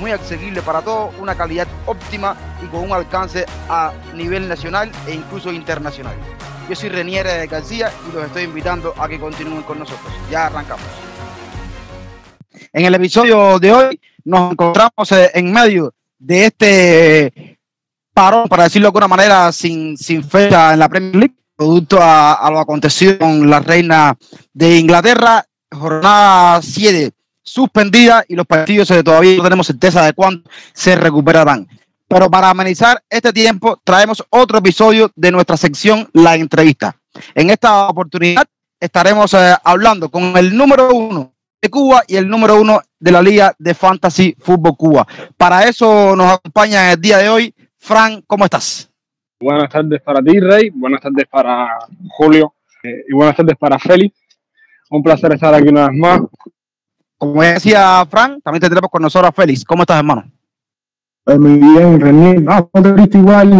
muy accesibles para todos, una calidad óptima y con un alcance a nivel nacional e incluso internacional. Yo soy Renier García y los estoy invitando a que continúen con nosotros. Ya arrancamos. En el episodio de hoy nos encontramos eh, en medio de este parón, para decirlo de alguna manera, sin, sin fecha en la Premier League, producto a, a lo acontecido con la reina de Inglaterra, jornada 7 suspendida y los partidos todavía no tenemos certeza de cuándo se recuperarán. Pero para amenizar este tiempo, traemos otro episodio de nuestra sección La Entrevista. En esta oportunidad estaremos eh, hablando con el número uno de Cuba y el número uno de la Liga de Fantasy Fútbol Cuba. Para eso nos acompaña el día de hoy. Fran, ¿cómo estás? Buenas tardes para ti, Rey. Buenas tardes para Julio. eh, y buenas tardes para Félix. Un placer estar aquí una vez más. Como decía Fran, también tendremos con nosotros a Félix. ¿Cómo estás, hermano? Pues muy bien, René. No, no te viste igual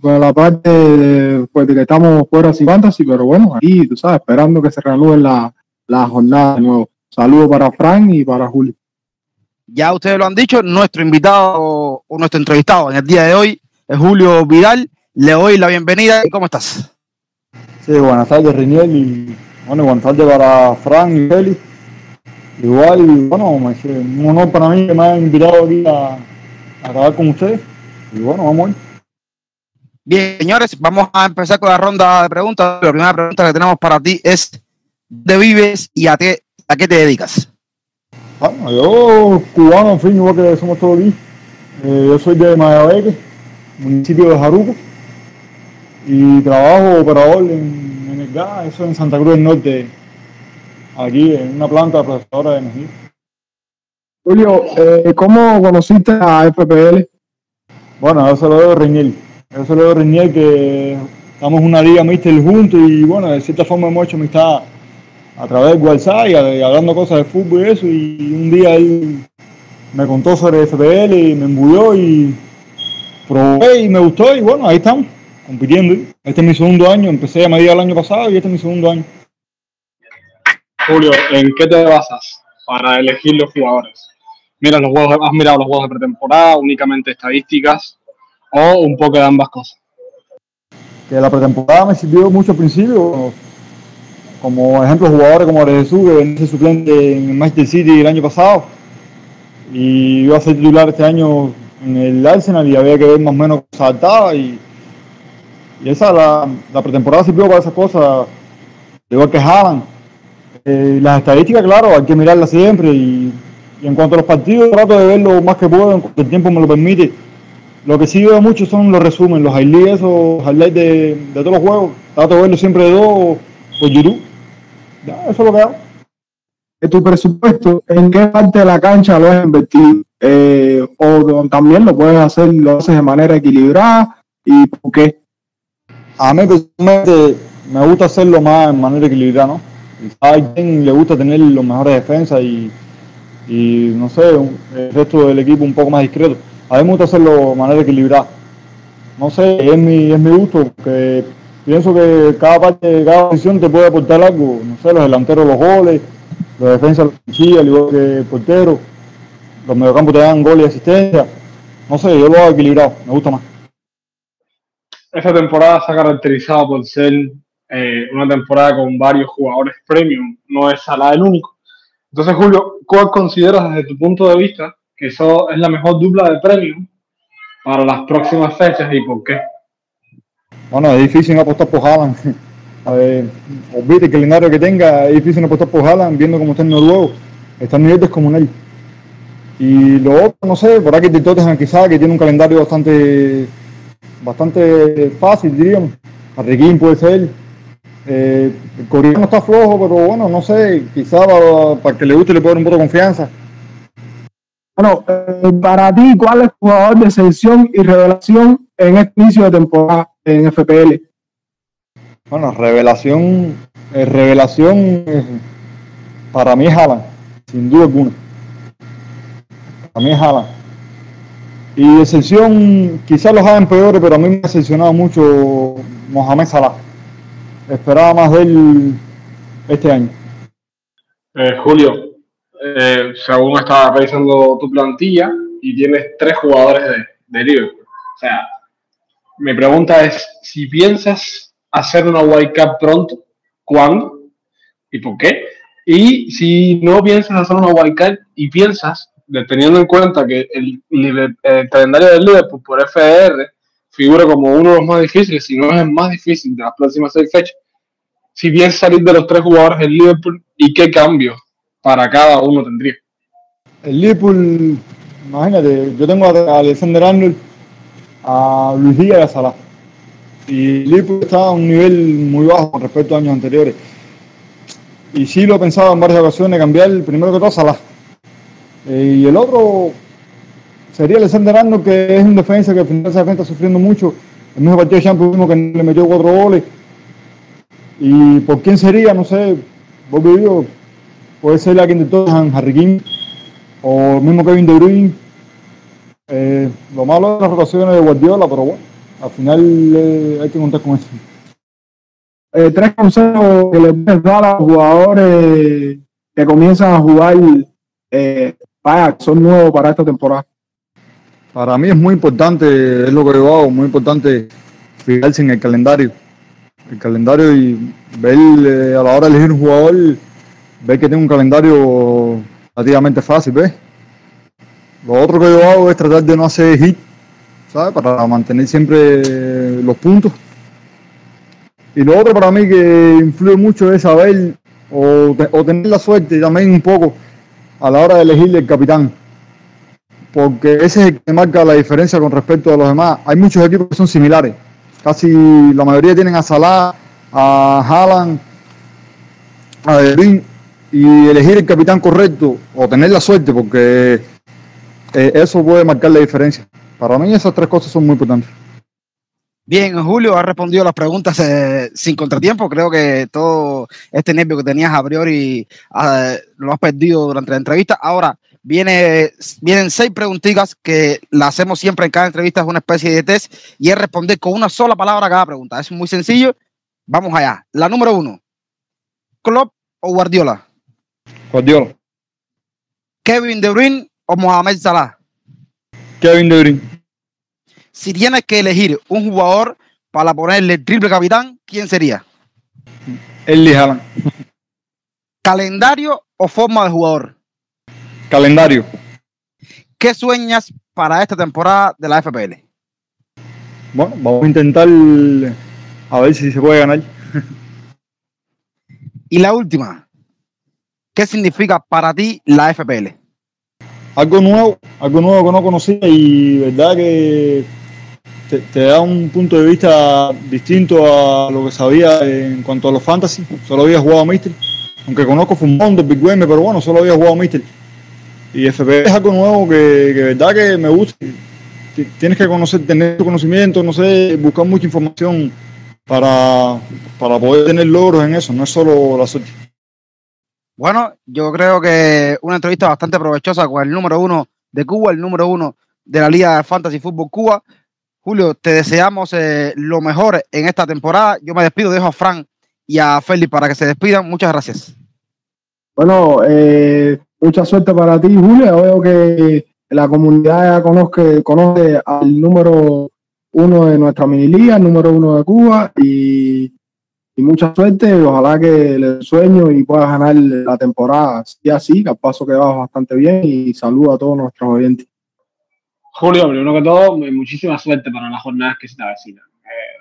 con la parte de, pues, de que estamos fuera sin fantasy, pero bueno, aquí, tú sabes, esperando que se reanude la, la jornada de nuevo. Saludos para Frank y para Julio. Ya ustedes lo han dicho, nuestro invitado o nuestro entrevistado en el día de hoy es Julio Vidal. Le doy la bienvenida. ¿Cómo estás? Sí, buenas tardes, Riniel, y bueno, buenas tardes para Frank y Félix. Igual, y, bueno, me dice, un honor para mí que me hayan invitado aquí a, a acabar con ustedes. Y bueno, vamos a ir. Bien, señores, vamos a empezar con la ronda de preguntas. La primera pregunta que tenemos para ti es: ¿de vives y a qué, a qué te dedicas? Bueno, yo, cubano, en fin, igual que somos todos aquí. Eh, yo soy de Mayabeque, municipio de Jaruco, y trabajo operador en, en el gas, eso en Santa Cruz del Norte, aquí en una planta procesadora de energía. Julio, eh, ¿cómo conociste a FPL? Bueno, se lo debo. Yo se lo debo a Reiniel que estamos en una liga mister juntos y bueno, de cierta forma hemos hecho amistad a través de WhatsApp y, hablando cosas de fútbol y eso. Y un día él me contó sobre FPL y me embulló y probé y me gustó y bueno, ahí estamos, compitiendo. Este es mi segundo año, empecé a medir el año pasado y este es mi segundo año. Julio, ¿en qué te basas para elegir los jugadores? Mira los juegos, ¿Has mirado los juegos de pretemporada, únicamente estadísticas o un poco de ambas cosas? que la pretemporada me sirvió mucho al principio, como ejemplo jugadores como Jesús, que venía suplente en Manchester City el año pasado, y iba a ser titular este año en el Arsenal y había que ver más o menos cómo se adaptaba y, y esa la, la pretemporada sirvió para esas cosas, igual que Haaland. Eh, las estadísticas, claro, hay que mirarlas siempre y, y en cuanto a los partidos trato de ver lo más que puedo, en cuanto el tiempo me lo permite. Lo que sí veo mucho son los resúmenes, los highlights o highlights de, de todos los juegos. Trato de verlo siempre de dos por YouTube. Ya, eso es lo que hago. ¿De tu presupuesto, en qué parte de la cancha lo has invertido? Eh, o también lo puedes hacer, lo haces de manera equilibrada y por qué? A mí personalmente me gusta hacerlo más en manera equilibrada, ¿no? A alguien le gusta tener los mejores defensas y, y no sé, el resto del equipo un poco más discreto. A mí me gusta hacerlo de manera equilibrada. No sé, es mi, es mi gusto, que pienso que cada parte, cada posición te puede aportar algo. No sé, los delanteros los goles, los defensas los cuchillas, al igual que el portero, los mediocampos te dan goles y asistencia. No sé, yo lo hago equilibrado, me gusta más. Esta temporada se ha caracterizado por ser eh, una temporada con varios jugadores premium, no es Salah el único. Entonces, Julio, ¿cuál consideras desde tu punto de vista que eso es la mejor dupla de premium para las próximas fechas y por qué? Bueno, es difícil apostar por Haaland. A ver, olvide el calendario que tenga, es difícil apostar por Haaland viendo cómo está el noruego. Está en nivel descomunal. Y lo otro, no sé, por aquí el Tottenham quizá, que tiene un calendario bastante bastante fácil, diríamos. Arriguín puede ser. Eh, el coreano está flojo, pero bueno, no sé, quizá para, para que le guste le puede dar un voto de confianza. Bueno, eh, para ti, ¿cuál es el jugador de selección y revelación en este inicio de temporada en FPL? Bueno, revelación, eh, revelación eh, para mí es Haaland, sin duda alguna. Para mí es Haaland. Y excepción, quizás los hagan peores, pero a mí me ha decepcionado mucho Mohamed Salah. Esperaba más de él este año. Eh, Julio, eh, según estaba revisando tu plantilla y tienes tres jugadores de, de Liverpool. O sea, mi pregunta es, si piensas hacer una Cup pronto, ¿cuándo? ¿Y por qué? Y si no piensas hacer una Cup y piensas, teniendo en cuenta que el calendario del Liverpool por FR figura como uno de los más difíciles, si no es el más difícil de las próximas seis fechas, si piensas salir de los tres jugadores del Liverpool y qué cambios para cada uno tendría. El Liverpool, imagínate, yo tengo a Alexander Arnold, a Luis Díaz y a Salah. Y Liverpool está a un nivel muy bajo con respecto a años anteriores. Y sí lo he pensado en varias ocasiones cambiar, primero que todo, Salah. Eh, y el otro sería Alexander Arnold, que es un defensa que al final defensa está sufriendo mucho. El mismo partido de Champions que le metió cuatro goles. ¿Y por quién sería? No sé. Vos vivió, puede ser alguien de Tottenham, Harry King, o el mismo Kevin De Bruyne. Eh, lo malo es las rotaciones de Guardiola, pero bueno, al final eh, hay que contar con eso. Eh, tres consejos que le puedes dar a los jugadores que comienzan a jugar, vaya, que son nuevos para esta temporada. Para mí es muy importante, es lo que yo hago, muy importante fijarse en el calendario. El calendario y ver eh, a la hora de elegir un jugador, ver que tiene un calendario relativamente fácil, ¿ves? Lo otro que yo hago es tratar de no hacer hit, ¿sabes? Para mantener siempre los puntos. Y lo otro para mí que influye mucho es saber o, te- o tener la suerte también un poco a la hora de elegir el capitán porque ese es el que marca la diferencia con respecto a los demás. Hay muchos equipos que son similares. Casi la mayoría tienen a Salah, a Haaland, a De Bruyne, y elegir el capitán correcto o tener la suerte, porque eh, eso puede marcar la diferencia. Para mí esas tres cosas son muy importantes. Bien, Julio ha respondido las preguntas eh, sin contratiempo. Creo que todo este nervio que tenías a priori ah, lo has perdido durante la entrevista. Ahora viene, vienen seis preguntitas que las hacemos siempre en cada entrevista. Es una especie de test y es responder con una sola palabra a cada pregunta. Es muy sencillo. Vamos allá. La número uno: Klopp o Guardiola, Guardiola, Kevin De Bruyne o Mohamed Salah. Kevin De Bruyne, Si tienes que elegir un jugador para ponerle el triple capitán, ¿quién sería? Haaland, ¿Calendario o forma de jugador? Calendario. ¿Qué sueñas para esta temporada de la FPL? Bueno, vamos a intentar a ver si se puede ganar. Y la última, ¿qué significa para ti la FPL? algo nuevo, algo nuevo que no conocía y verdad que te, te da un punto de vista distinto a lo que sabía en cuanto a los fantasy. Solo había jugado a Mister, aunque conozco Fumón de Big Wayne, pero bueno, solo había jugado a Mister. Y FP es algo nuevo que, que verdad que me gusta. Ti- Tienes que conocer, tener tu conocimiento, no sé, buscar mucha información para, para poder tener logros en eso, no es solo la suerte. Bueno, yo creo que una entrevista bastante provechosa con el número uno de Cuba, el número uno de la Liga de Fantasy Fútbol Cuba. Julio, te deseamos eh, lo mejor en esta temporada. Yo me despido, dejo a Fran y a Félix para que se despidan. Muchas gracias. Bueno, eh, mucha suerte para ti, Julio. Veo que la comunidad ya conozca, conoce al número uno de nuestra mini liga, el número uno de Cuba, y, y mucha suerte. Ojalá que le sueño y puedas ganar la temporada así, así, al paso que vas bastante bien. Y saludo a todos nuestros oyentes. Julio, primero que todo, mu- muchísima suerte para las jornadas que se te avecinan. Eh,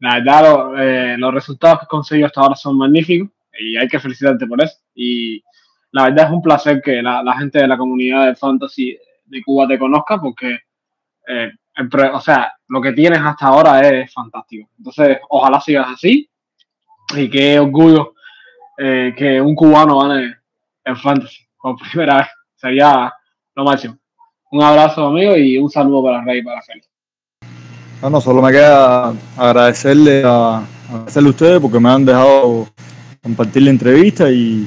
la verdad, lo- eh, los resultados que has conseguido hasta ahora son magníficos y hay que felicitarte por eso. Y la verdad es un placer que la, la gente de la comunidad de fantasy de Cuba te conozca porque, eh, el o sea, lo que tienes hasta ahora es fantástico. Entonces, ojalá sigas así y qué orgullo eh, que un cubano gane en fantasy por primera vez. Sería lo máximo. Un abrazo, amigo, y un saludo para Rey y para Félix. Bueno, solo me queda agradecerle a, agradecerle a ustedes porque me han dejado compartir la entrevista y